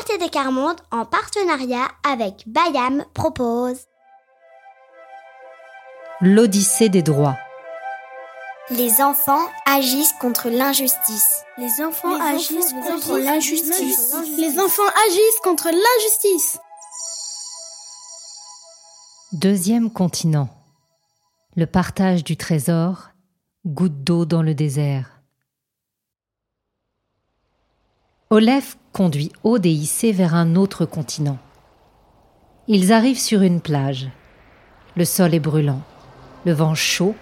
ATD Carmonde, en partenariat avec Bayam, propose L'Odyssée des droits. Les enfants agissent contre l'injustice. Les enfants agissent contre l'injustice. Les enfants agissent contre l'injustice. Deuxième continent. Le partage du trésor, goutte d'eau dans le désert. Olef conduit Aude vers un autre continent. Ils arrivent sur une plage. Le sol est brûlant, le vent chaud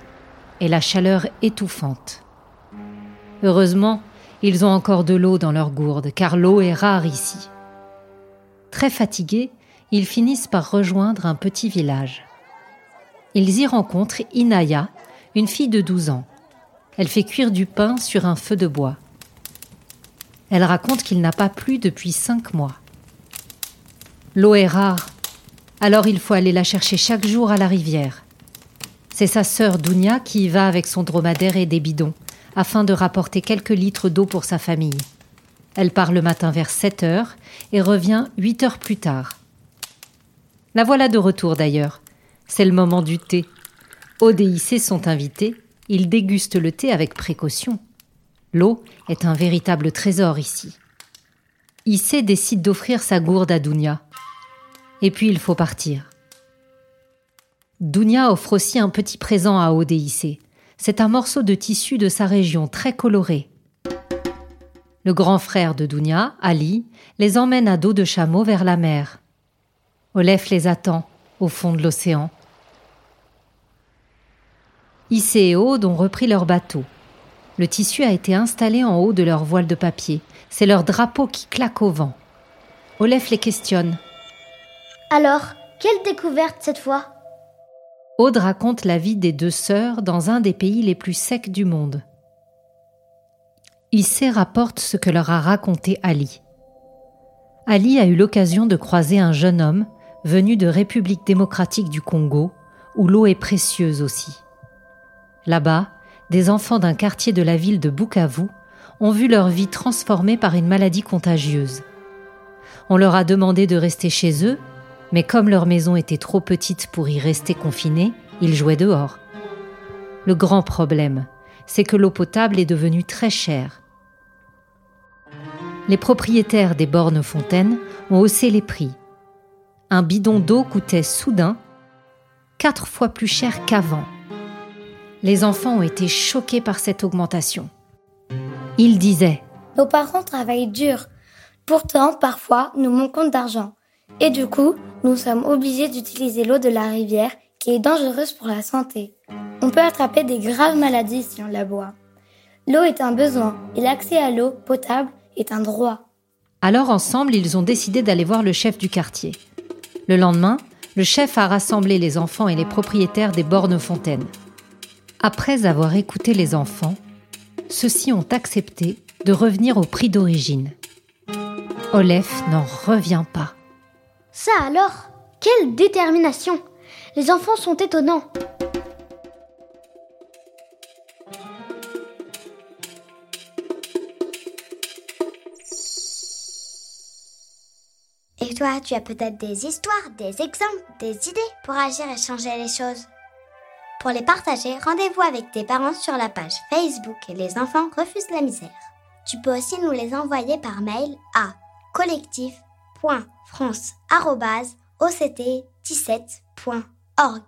et la chaleur étouffante. Heureusement, ils ont encore de l'eau dans leur gourde, car l'eau est rare ici. Très fatigués, ils finissent par rejoindre un petit village. Ils y rencontrent Inaya, une fille de 12 ans. Elle fait cuire du pain sur un feu de bois. Elle raconte qu'il n'a pas plu depuis cinq mois. L'eau est rare, alors il faut aller la chercher chaque jour à la rivière. C'est sa sœur Dounia qui y va avec son dromadaire et des bidons, afin de rapporter quelques litres d'eau pour sa famille. Elle part le matin vers 7 heures et revient 8 heures plus tard. La voilà de retour d'ailleurs. C'est le moment du thé. Et sont invités. Ils dégustent le thé avec précaution. L'eau est un véritable trésor ici. Issé décide d'offrir sa gourde à Dounia. Et puis il faut partir. Dounia offre aussi un petit présent à Odéissé. C'est un morceau de tissu de sa région très coloré. Le grand frère de Dounia, Ali, les emmène à dos de chameau vers la mer. Olef les attend au fond de l'océan. Issé et Aude ont repris leur bateau. Le tissu a été installé en haut de leur voile de papier. C'est leur drapeau qui claque au vent. Olef les questionne. Alors, quelle découverte cette fois? Aude raconte la vie des deux sœurs dans un des pays les plus secs du monde. Issé rapporte ce que leur a raconté Ali. Ali a eu l'occasion de croiser un jeune homme venu de République démocratique du Congo, où l'eau est précieuse aussi. Là-bas, des enfants d'un quartier de la ville de Bukavu ont vu leur vie transformée par une maladie contagieuse. On leur a demandé de rester chez eux mais comme leur maison était trop petite pour y rester confinés, ils jouaient dehors. Le grand problème, c'est que l'eau potable est devenue très chère. Les propriétaires des bornes fontaines ont haussé les prix. Un bidon d'eau coûtait soudain quatre fois plus cher qu'avant. Les enfants ont été choqués par cette augmentation. Ils disaient Nos parents travaillent dur. Pourtant, parfois, nous manquons d'argent. Et du coup, nous sommes obligés d'utiliser l'eau de la rivière qui est dangereuse pour la santé. On peut attraper des graves maladies si on la boit. L'eau est un besoin et l'accès à l'eau potable est un droit. Alors ensemble, ils ont décidé d'aller voir le chef du quartier. Le lendemain, le chef a rassemblé les enfants et les propriétaires des bornes fontaines. Après avoir écouté les enfants, ceux-ci ont accepté de revenir au prix d'origine. Olef n'en revient pas. Ça alors Quelle détermination Les enfants sont étonnants. Et toi, tu as peut-être des histoires, des exemples, des idées pour agir et changer les choses. Pour les partager, rendez-vous avec tes parents sur la page Facebook les enfants refusent la misère. Tu peux aussi nous les envoyer par mail à collectif france-oct17.org.